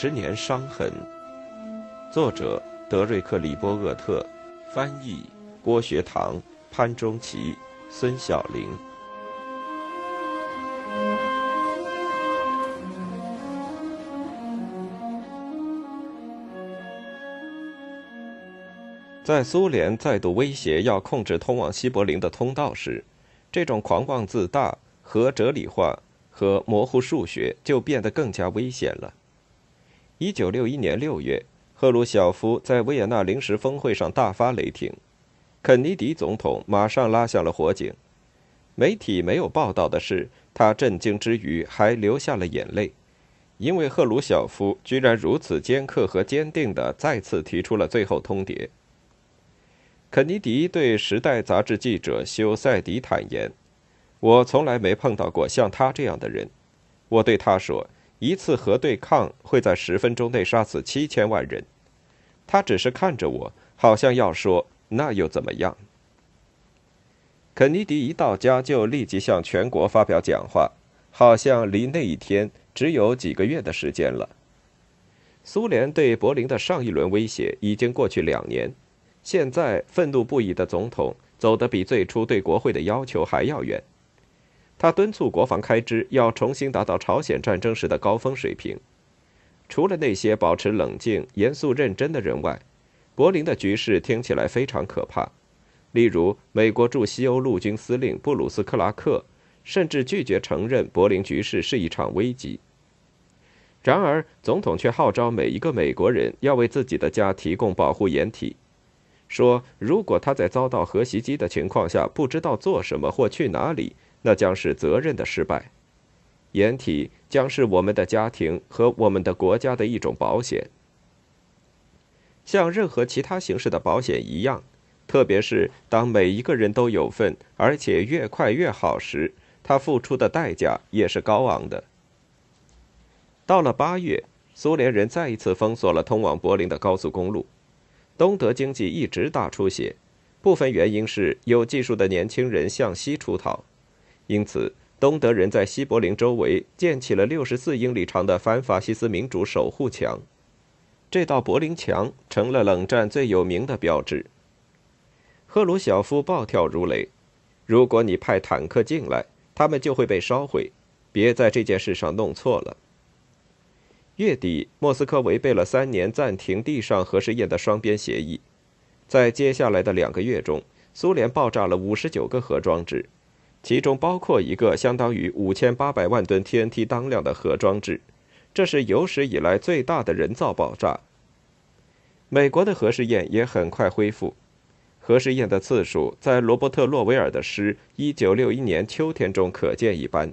十年伤痕。作者：德瑞克·里波厄特，翻译：郭学堂、潘中奇、孙晓玲。在苏联再度威胁要控制通往西柏林的通道时，这种狂妄自大和哲理化和模糊数学就变得更加危险了。一九六一年六月，赫鲁晓夫在维也纳临时峰会上大发雷霆，肯尼迪总统马上拉响了火警。媒体没有报道的是，他震惊之余还流下了眼泪，因为赫鲁晓夫居然如此尖刻和坚定地再次提出了最后通牒。肯尼迪对《时代》杂志记者休赛迪坦言：“我从来没碰到过像他这样的人。”我对他说：“一次核对抗会在十分钟内杀死七千万人。”他只是看着我，好像要说：“那又怎么样？”肯尼迪一到家就立即向全国发表讲话，好像离那一天只有几个月的时间了。苏联对柏林的上一轮威胁已经过去两年。现在愤怒不已的总统走得比最初对国会的要求还要远。他敦促国防开支要重新达到朝鲜战争时的高峰水平。除了那些保持冷静、严肃认真的人外，柏林的局势听起来非常可怕。例如，美国驻西欧陆军司令布鲁斯·克拉克甚至拒绝承认柏林局势是一场危机。然而，总统却号召每一个美国人要为自己的家提供保护掩体。说，如果他在遭到核袭击的情况下不知道做什么或去哪里，那将是责任的失败。掩体将是我们的家庭和我们的国家的一种保险，像任何其他形式的保险一样。特别是当每一个人都有份，而且越快越好时，他付出的代价也是高昂的。到了八月，苏联人再一次封锁了通往柏林的高速公路。东德经济一直大出血，部分原因是有技术的年轻人向西出逃，因此东德人在西柏林周围建起了六十四英里长的反法西斯民主守护墙。这道柏林墙成了冷战最有名的标志。赫鲁晓夫暴跳如雷：“如果你派坦克进来，他们就会被烧毁。别在这件事上弄错了。”月底，莫斯科违背了三年暂停地上核试验的双边协议。在接下来的两个月中，苏联爆炸了五十九个核装置，其中包括一个相当于五千八百万吨 TNT 当量的核装置，这是有史以来最大的人造爆炸。美国的核试验也很快恢复，核试验的次数在罗伯特·洛维尔的诗《一九六一年秋天》中可见一斑。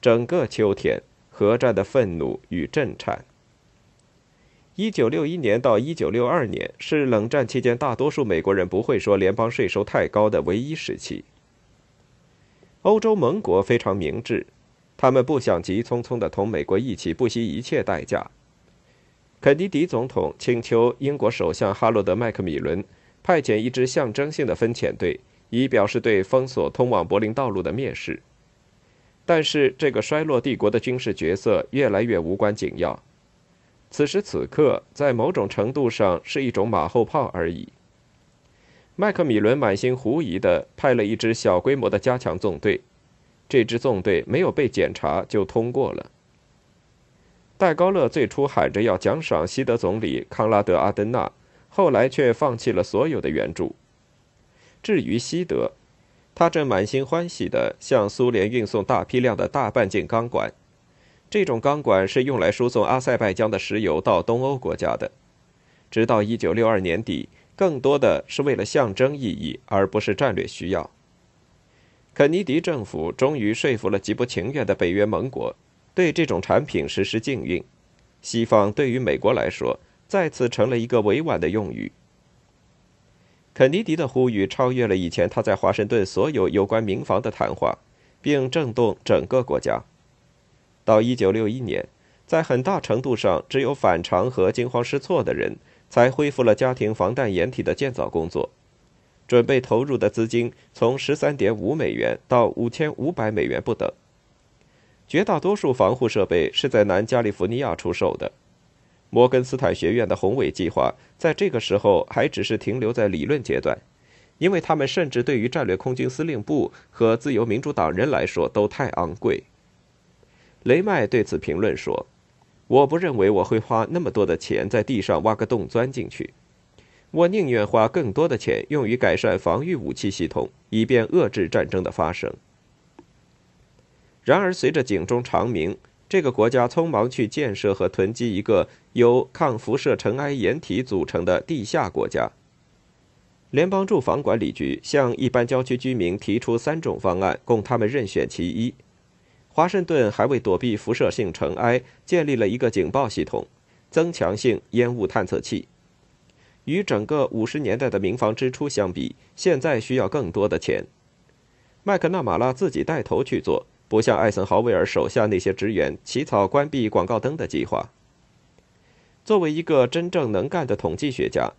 整个秋天。核战的愤怒与震颤。一九六一年到一九六二年是冷战期间大多数美国人不会说联邦税收太高的唯一时期。欧洲盟国非常明智，他们不想急匆匆地同美国一起不惜一切代价。肯尼迪总统请求英国首相哈罗德·麦克米伦派遣一支象征性的分遣队，以表示对封锁通往柏林道路的蔑视。但是，这个衰落帝国的军事角色越来越无关紧要。此时此刻，在某种程度上是一种马后炮而已。麦克米伦满心狐疑地派了一支小规模的加强纵队，这支纵队没有被检查就通过了。戴高乐最初喊着要奖赏西德总理康拉德·阿登纳，后来却放弃了所有的援助。至于西德，他正满心欢喜地向苏联运送大批量的大半径钢管，这种钢管是用来输送阿塞拜疆的石油到东欧国家的。直到1962年底，更多的是为了象征意义，而不是战略需要。肯尼迪政府终于说服了极不情愿的北约盟国，对这种产品实施禁运。西方对于美国来说，再次成了一个委婉的用语。肯尼迪的呼吁超越了以前他在华盛顿所有有关民防的谈话，并震动整个国家。到1961年，在很大程度上只有反常和惊慌失措的人才恢复了家庭防弹掩体的建造工作。准备投入的资金从13.5美元到5500美元不等。绝大多数防护设备是在南加利福尼亚出售的。摩根斯坦学院的宏伟计划在这个时候还只是停留在理论阶段，因为他们甚至对于战略空军司令部和自由民主党人来说都太昂贵。雷麦对此评论说：“我不认为我会花那么多的钱在地上挖个洞钻进去，我宁愿花更多的钱用于改善防御武器系统，以便遏制战争的发生。”然而，随着警钟长鸣。这个国家匆忙去建设和囤积一个由抗辐射尘埃掩体组成的地下国家。联邦住房管理局向一般郊区居民提出三种方案，供他们任选其一。华盛顿还为躲避辐射性尘埃建立了一个警报系统、增强性烟雾探测器。与整个五十年代的民防支出相比，现在需要更多的钱。麦克纳马拉自己带头去做。不像艾森豪威尔手下那些职员起草关闭广告灯的计划。作为一个真正能干的统计学家，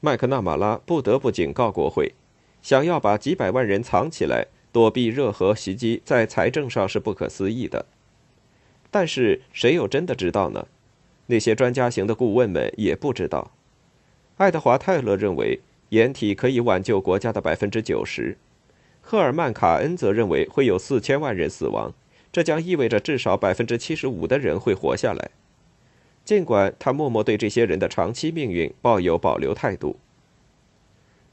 麦克纳马拉不得不警告国会：想要把几百万人藏起来，躲避热核袭击，在财政上是不可思议的。但是谁又真的知道呢？那些专家型的顾问们也不知道。爱德华·泰勒认为，掩体可以挽救国家的百分之九十。赫尔曼·卡恩则认为会有四千万人死亡，这将意味着至少百分之七十五的人会活下来。尽管他默默对这些人的长期命运抱有保留态度。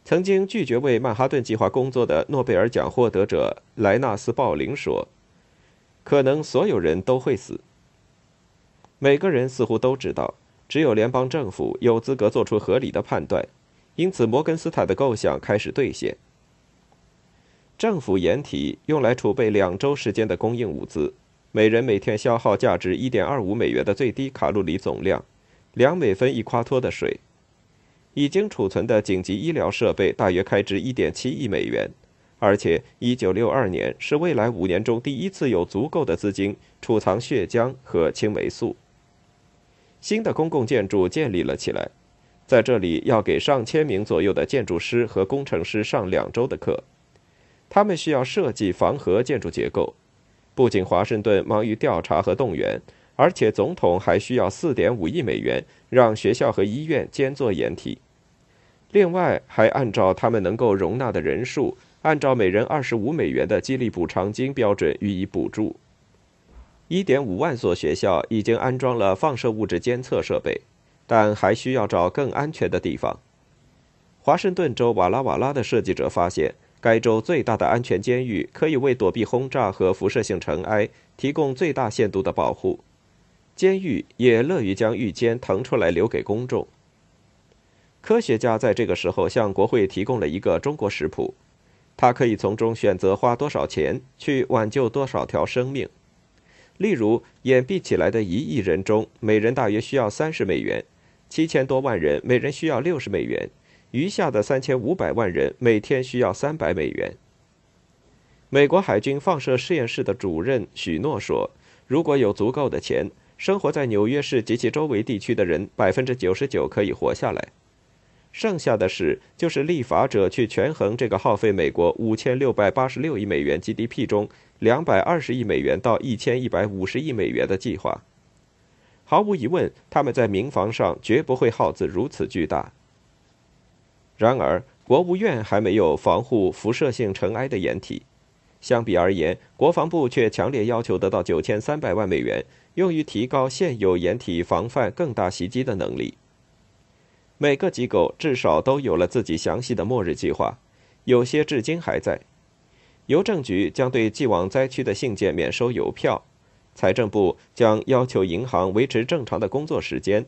曾经拒绝为曼哈顿计划工作的诺贝尔奖获得者莱纳斯·鲍林说：“可能所有人都会死。”每个人似乎都知道，只有联邦政府有资格做出合理的判断，因此摩根斯坦的构想开始兑现。政府掩体用来储备两周时间的供应物资，每人每天消耗价值一点二五美元的最低卡路里总量，两美分一夸脱的水。已经储存的紧急医疗设备大约开支一点七亿美元，而且一九六二年是未来五年中第一次有足够的资金储藏血浆和青霉素。新的公共建筑建立了起来，在这里要给上千名左右的建筑师和工程师上两周的课。他们需要设计防核建筑结构。不仅华盛顿忙于调查和动员，而且总统还需要4.5亿美元让学校和医院兼做掩体。另外，还按照他们能够容纳的人数，按照每人25美元的激励补偿金标准予以补助。1.5万所学校已经安装了放射物质监测设备，但还需要找更安全的地方。华盛顿州瓦拉瓦拉的设计者发现。该州最大的安全监狱可以为躲避轰炸和辐射性尘埃提供最大限度的保护。监狱也乐于将狱监腾出来留给公众。科学家在这个时候向国会提供了一个中国食谱，他可以从中选择花多少钱去挽救多少条生命。例如，掩蔽起来的一亿人中，每人大约需要三十美元，七千多万人每人需要六十美元。余下的三千五百万人每天需要三百美元。美国海军放射实验室的主任许诺说：“如果有足够的钱，生活在纽约市及其周围地区的人百分之九十九可以活下来。剩下的事就是立法者去权衡这个耗费美国五千六百八十六亿美元 GDP 中两百二十亿美元到一千一百五十亿美元的计划。毫无疑问，他们在民防上绝不会耗资如此巨大。”然而，国务院还没有防护辐射性尘埃的掩体。相比而言，国防部却强烈要求得到九千三百万美元，用于提高现有掩体防范更大袭击的能力。每个机构至少都有了自己详细的末日计划，有些至今还在。邮政局将对寄往灾区的信件免收邮票，财政部将要求银行维持正常的工作时间。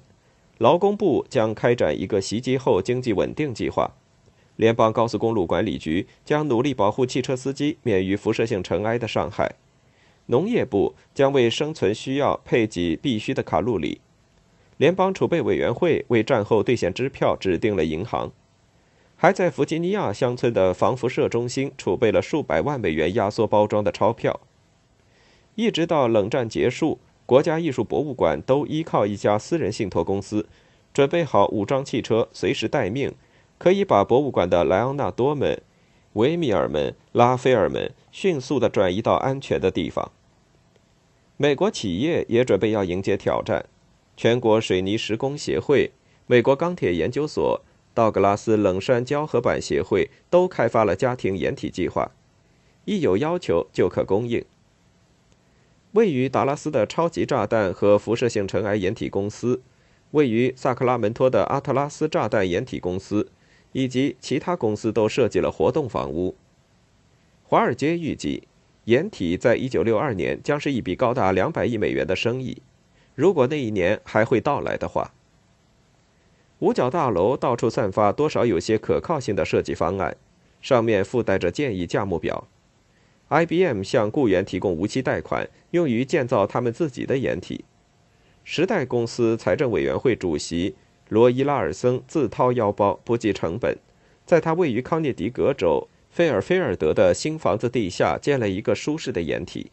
劳工部将开展一个袭击后经济稳定计划，联邦高速公路管理局将努力保护汽车司机免于辐射性尘埃的伤害，农业部将为生存需要配给必需的卡路里，联邦储备委员会为战后兑现支票指定了银行，还在弗吉尼亚乡村的防辐射中心储备了数百万美元压缩包装的钞票，一直到冷战结束。国家艺术博物馆都依靠一家私人信托公司，准备好武装汽车，随时待命，可以把博物馆的莱昂纳多们、维米尔们、拉斐尔们迅速地转移到安全的地方。美国企业也准备要迎接挑战。全国水泥施工协会、美国钢铁研究所、道格拉斯冷杉胶合板协会都开发了家庭掩体计划，一有要求就可供应。位于达拉斯的超级炸弹和辐射性尘埃掩体公司，位于萨克拉门托的阿特拉斯炸弹掩体公司，以及其他公司都设计了活动房屋。华尔街预计，掩体在一九六二年将是一笔高达两百亿美元的生意。如果那一年还会到来的话，五角大楼到处散发多少有些可靠性的设计方案，上面附带着建议价目表。IBM 向雇员提供无息贷款，用于建造他们自己的掩体。时代公司财政委员会主席罗伊拉尔森自掏腰包，不计成本，在他位于康涅狄格州。菲尔菲尔德的新房子地下建了一个舒适的掩体。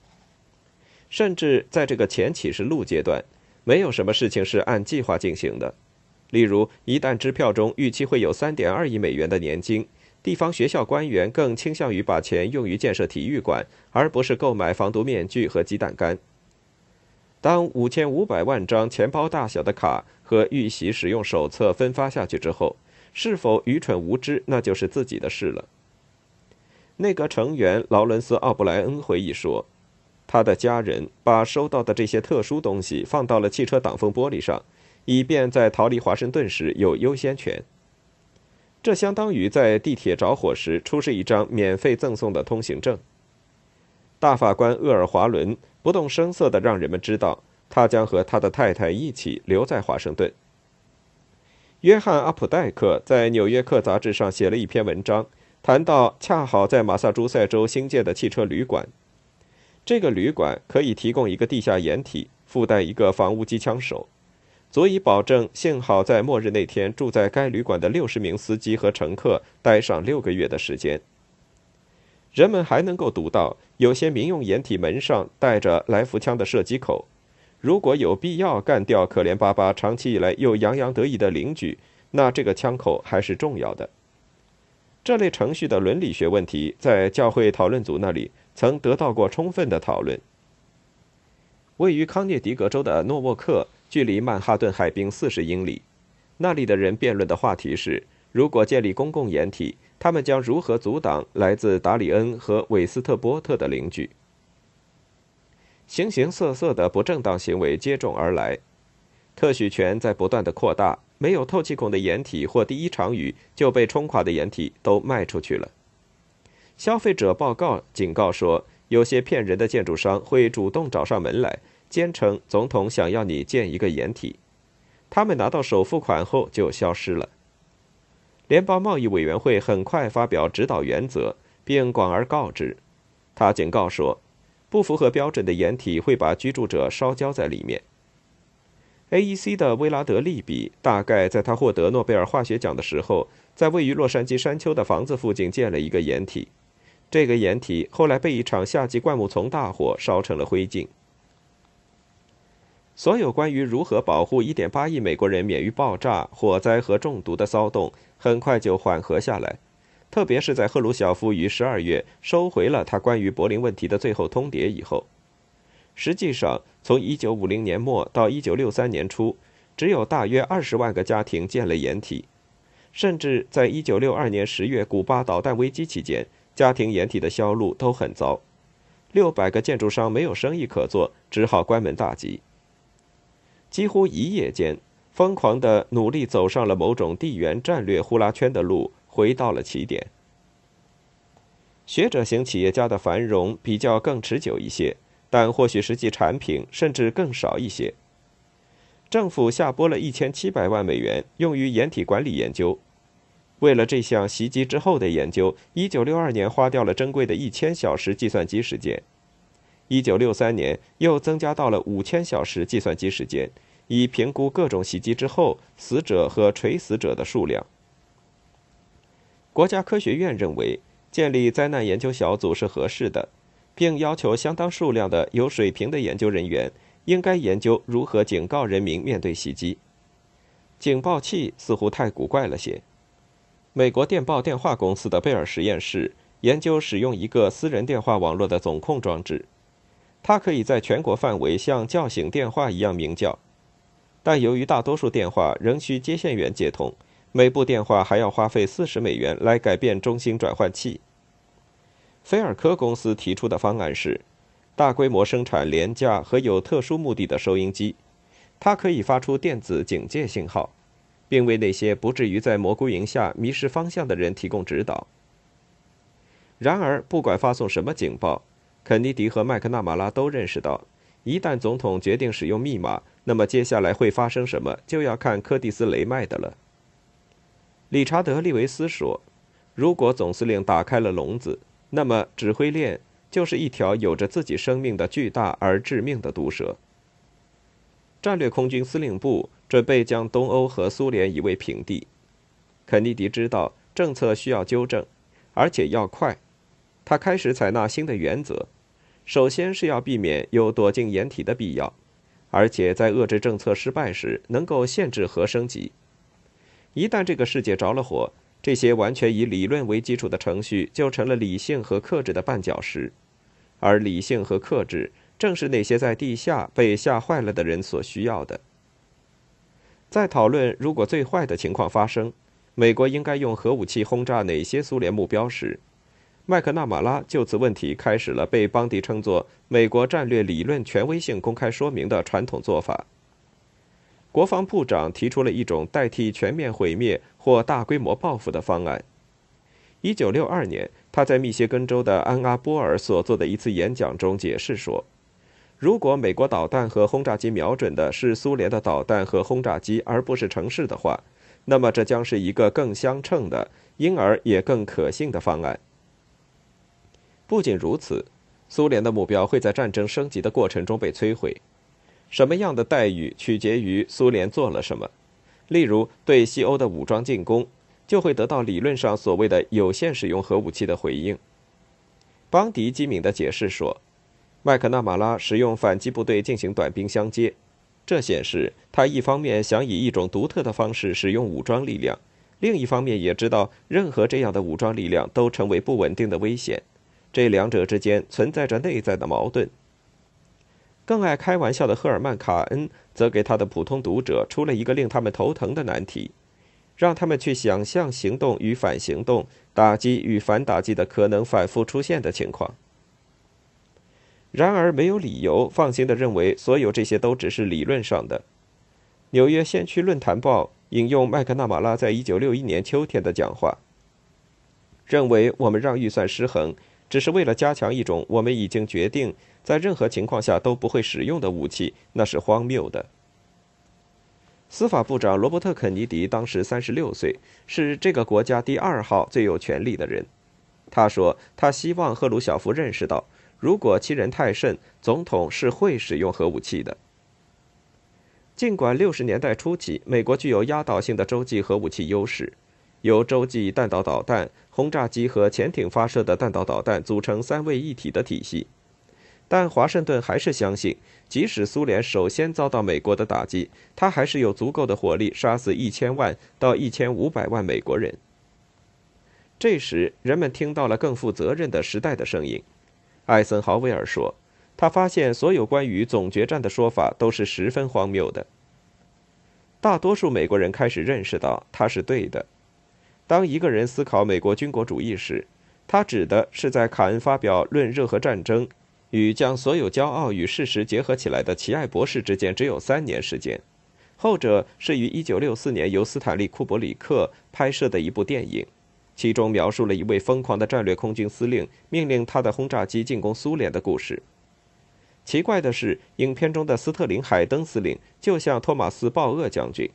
甚至在这个前启示录阶段，没有什么事情是按计划进行的。例如，一旦支票中预期会有3.2亿美元的年金，地方学校官员更倾向于把钱用于建设体育馆，而不是购买防毒面具和鸡蛋干。当5500万张钱包大小的卡和预习使用手册分发下去之后，是否愚蠢无知，那就是自己的事了。内阁成员劳伦斯·奥布莱恩回忆说：“他的家人把收到的这些特殊东西放到了汽车挡风玻璃上，以便在逃离华盛顿时有优先权。这相当于在地铁着火时出示一张免费赠送的通行证。”大法官厄尔华伦不动声色地让人们知道，他将和他的太太一起留在华盛顿。约翰·阿普戴克在《纽约客》杂志上写了一篇文章。谈到恰好在马萨诸塞州新建的汽车旅馆，这个旅馆可以提供一个地下掩体，附带一个房屋机枪手，足以保证幸好在末日那天住在该旅馆的六十名司机和乘客待上六个月的时间。人们还能够读到有些民用掩体门上带着来福枪的射击口，如果有必要干掉可怜巴巴、长期以来又洋洋得意的邻居，那这个枪口还是重要的。这类程序的伦理学问题，在教会讨论组那里曾得到过充分的讨论。位于康涅狄格州的诺沃克，距离曼哈顿海滨四十英里。那里的人辩论的话题是：如果建立公共掩体，他们将如何阻挡来自达里恩和韦斯特波特的邻居？形形色色的不正当行为接踵而来，特许权在不断的扩大。没有透气孔的掩体或第一场雨就被冲垮的掩体都卖出去了。消费者报告警告说，有些骗人的建筑商会主动找上门来，坚称总统想要你建一个掩体。他们拿到首付款后就消失了。联邦贸易委员会很快发表指导原则，并广而告之。他警告说，不符合标准的掩体会把居住者烧焦在里面。A.E.C. 的威拉德利比大概在他获得诺贝尔化学奖的时候，在位于洛杉矶山丘的房子附近建了一个掩体。这个掩体后来被一场夏季灌木丛大火烧成了灰烬。所有关于如何保护1.8亿美国人免于爆炸、火灾和中毒的骚动，很快就缓和下来。特别是在赫鲁晓夫于12月收回了他关于柏林问题的最后通牒以后。实际上，从1950年末到1963年初，只有大约20万个家庭建了掩体。甚至在1962年10月古巴导弹危机期间，家庭掩体的销路都很糟。600个建筑商没有生意可做，只好关门大吉。几乎一夜间，疯狂的努力走上了某种地缘战略呼啦圈的路，回到了起点。学者型企业家的繁荣比较更持久一些。但或许实际产品甚至更少一些。政府下拨了一千七百万美元用于掩体管理研究。为了这项袭击之后的研究，一九六二年花掉了珍贵的一千小时计算机时间。一九六三年又增加到了五千小时计算机时间，以评估各种袭击之后死者和垂死者的数量。国家科学院认为，建立灾难研究小组是合适的。并要求相当数量的有水平的研究人员应该研究如何警告人民面对袭击。警报器似乎太古怪了些。美国电报电话公司的贝尔实验室研究使用一个私人电话网络的总控装置。它可以在全国范围像叫醒电话一样鸣叫，但由于大多数电话仍需接线员接通，每部电话还要花费四十美元来改变中心转换器。菲尔科公司提出的方案是，大规模生产廉价和有特殊目的的收音机，它可以发出电子警戒信号，并为那些不至于在蘑菇云下迷失方向的人提供指导。然而，不管发送什么警报，肯尼迪和麦克纳马拉都认识到，一旦总统决定使用密码，那么接下来会发生什么，就要看柯蒂斯·雷麦的了。理查德·利维斯说：“如果总司令打开了笼子。”那么，指挥链就是一条有着自己生命的巨大而致命的毒蛇。战略空军司令部准备将东欧和苏联夷为平地。肯尼迪知道政策需要纠正，而且要快。他开始采纳新的原则，首先是要避免有躲进掩体的必要，而且在遏制政策失败时能够限制核升级。一旦这个世界着了火，这些完全以理论为基础的程序就成了理性和克制的绊脚石，而理性和克制正是那些在地下被吓坏了的人所需要的。在讨论如果最坏的情况发生，美国应该用核武器轰炸哪些苏联目标时，麦克纳马拉就此问题开始了被邦迪称作“美国战略理论权威性公开说明”的传统做法。国防部长提出了一种代替全面毁灭或大规模报复的方案。一九六二年，他在密歇根州的安阿波尔所做的一次演讲中解释说：“如果美国导弹和轰炸机瞄准的是苏联的导弹和轰炸机，而不是城市的话，那么这将是一个更相称的，因而也更可信的方案。不仅如此，苏联的目标会在战争升级的过程中被摧毁。”什么样的待遇取决于苏联做了什么。例如，对西欧的武装进攻，就会得到理论上所谓的有限使用核武器的回应。邦迪机敏地解释说，麦克纳马拉使用反击部队进行短兵相接，这显示他一方面想以一种独特的方式使用武装力量，另一方面也知道任何这样的武装力量都成为不稳定的危险，这两者之间存在着内在的矛盾。更爱开玩笑的赫尔曼·卡恩则给他的普通读者出了一个令他们头疼的难题，让他们去想象行动与反行动、打击与反打击的可能反复出现的情况。然而，没有理由放心地认为所有这些都只是理论上的。纽约先驱论坛报引用麦克纳马拉在一九六一年秋天的讲话，认为我们让预算失衡。只是为了加强一种我们已经决定在任何情况下都不会使用的武器，那是荒谬的。司法部长罗伯特·肯尼迪当时三十六岁，是这个国家第二号最有权力的人。他说，他希望赫鲁晓夫认识到，如果欺人太甚，总统是会使用核武器的。尽管六十年代初期，美国具有压倒性的洲际核武器优势。由洲际弹道导弹、轰炸机和潜艇发射的弹道导弹组成三位一体的体系，但华盛顿还是相信，即使苏联首先遭到美国的打击，他还是有足够的火力杀死一千万到一千五百万美国人。这时，人们听到了更负责任的时代的声音。艾森豪威尔说：“他发现所有关于总决战的说法都是十分荒谬的。”大多数美国人开始认识到他是对的。当一个人思考美国军国主义时，他指的是在卡恩发表《论热核战争》与将所有骄傲与事实结合起来的奇艾博士之间只有三年时间。后者是于1964年由斯坦利·库伯里克拍摄的一部电影，其中描述了一位疯狂的战略空军司令命令他的轰炸机进攻苏联的故事。奇怪的是，影片中的斯特林·海登司令就像托马斯·鲍厄将军。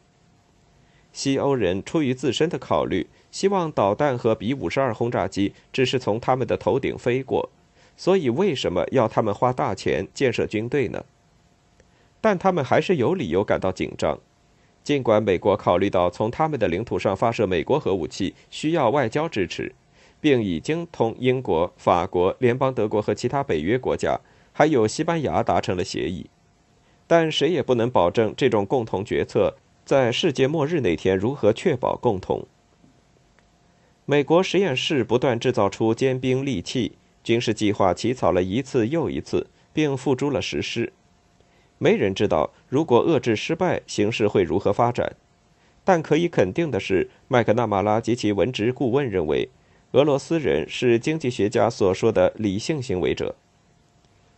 西欧人出于自身的考虑，希望导弹和 B 五十二轰炸机只是从他们的头顶飞过，所以为什么要他们花大钱建设军队呢？但他们还是有理由感到紧张，尽管美国考虑到从他们的领土上发射美国核武器需要外交支持，并已经同英国、法国、联邦德国和其他北约国家，还有西班牙达成了协议，但谁也不能保证这种共同决策。在世界末日那天，如何确保共同？美国实验室不断制造出坚兵利器，军事计划起草了一次又一次，并付诸了实施。没人知道如果遏制失败，形势会如何发展。但可以肯定的是，麦克纳马拉及其文职顾问认为，俄罗斯人是经济学家所说的理性行为者。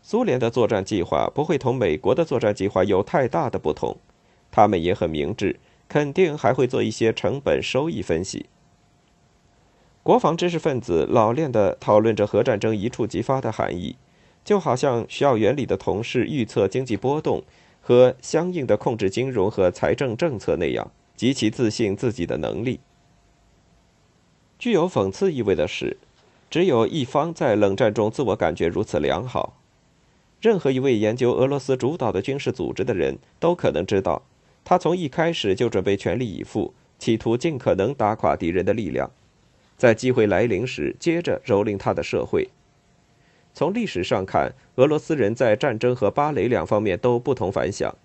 苏联的作战计划不会同美国的作战计划有太大的不同，他们也很明智，肯定还会做一些成本收益分析。国防知识分子老练地讨论着核战争一触即发的含义，就好像校园里的同事预测经济波动和相应的控制金融和财政政策那样。极其自信自己的能力。具有讽刺意味的是，只有一方在冷战中自我感觉如此良好。任何一位研究俄罗斯主导的军事组织的人都可能知道，他从一开始就准备全力以赴，企图尽可能打垮敌人的力量，在机会来临时接着蹂躏他的社会。从历史上看，俄罗斯人在战争和芭蕾两方面都不同凡响，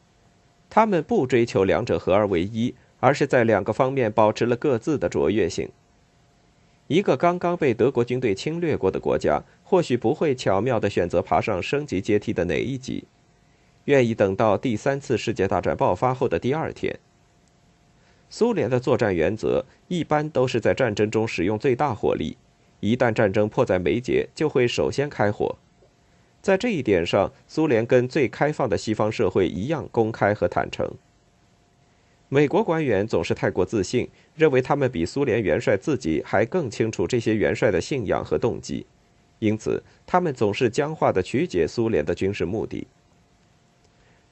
他们不追求两者合二为一。而是在两个方面保持了各自的卓越性。一个刚刚被德国军队侵略过的国家，或许不会巧妙地选择爬上升级阶梯的哪一级，愿意等到第三次世界大战爆发后的第二天。苏联的作战原则一般都是在战争中使用最大火力，一旦战争迫在眉睫，就会首先开火。在这一点上，苏联跟最开放的西方社会一样公开和坦诚。美国官员总是太过自信，认为他们比苏联元帅自己还更清楚这些元帅的信仰和动机，因此他们总是僵化的曲解苏联的军事目的。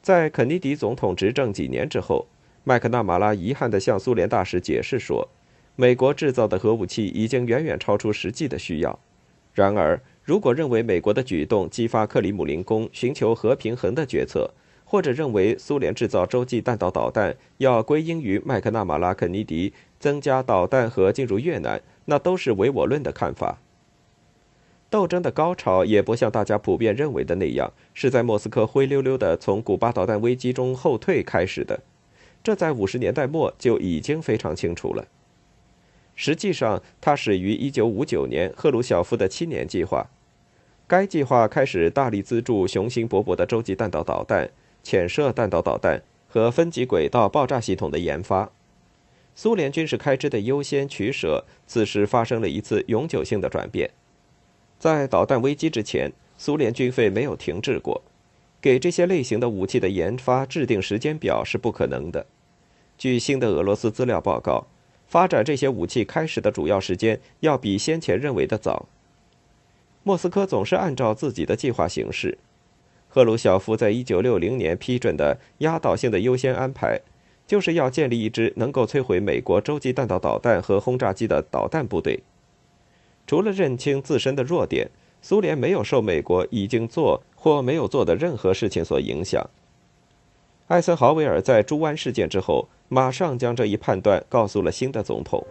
在肯尼迪总统执政几年之后，麦克纳马拉遗憾地向苏联大使解释说，美国制造的核武器已经远远超出实际的需要。然而，如果认为美国的举动激发克里姆林宫寻求核平衡的决策，或者认为苏联制造洲际弹道导弹要归因于麦克纳马拉肯尼迪增加导弹和进入越南，那都是唯我论的看法。斗争的高潮也不像大家普遍认为的那样，是在莫斯科灰溜溜的从古巴导弹危机中后退开始的，这在五十年代末就已经非常清楚了。实际上，它始于一九五九年赫鲁晓夫的七年计划，该计划开始大力资助雄心勃勃的洲际弹道导弹。潜射弹道导弹和分级轨道爆炸系统的研发，苏联军事开支的优先取舍，此时发生了一次永久性的转变。在导弹危机之前，苏联军费没有停滞过，给这些类型的武器的研发制定时间表是不可能的。据新的俄罗斯资料报告，发展这些武器开始的主要时间要比先前认为的早。莫斯科总是按照自己的计划行事。赫鲁晓夫在一九六零年批准的压倒性的优先安排，就是要建立一支能够摧毁美国洲际弹道导弹和轰炸机的导弹部队。除了认清自身的弱点，苏联没有受美国已经做或没有做的任何事情所影响。艾森豪威尔在猪湾事件之后，马上将这一判断告诉了新的总统。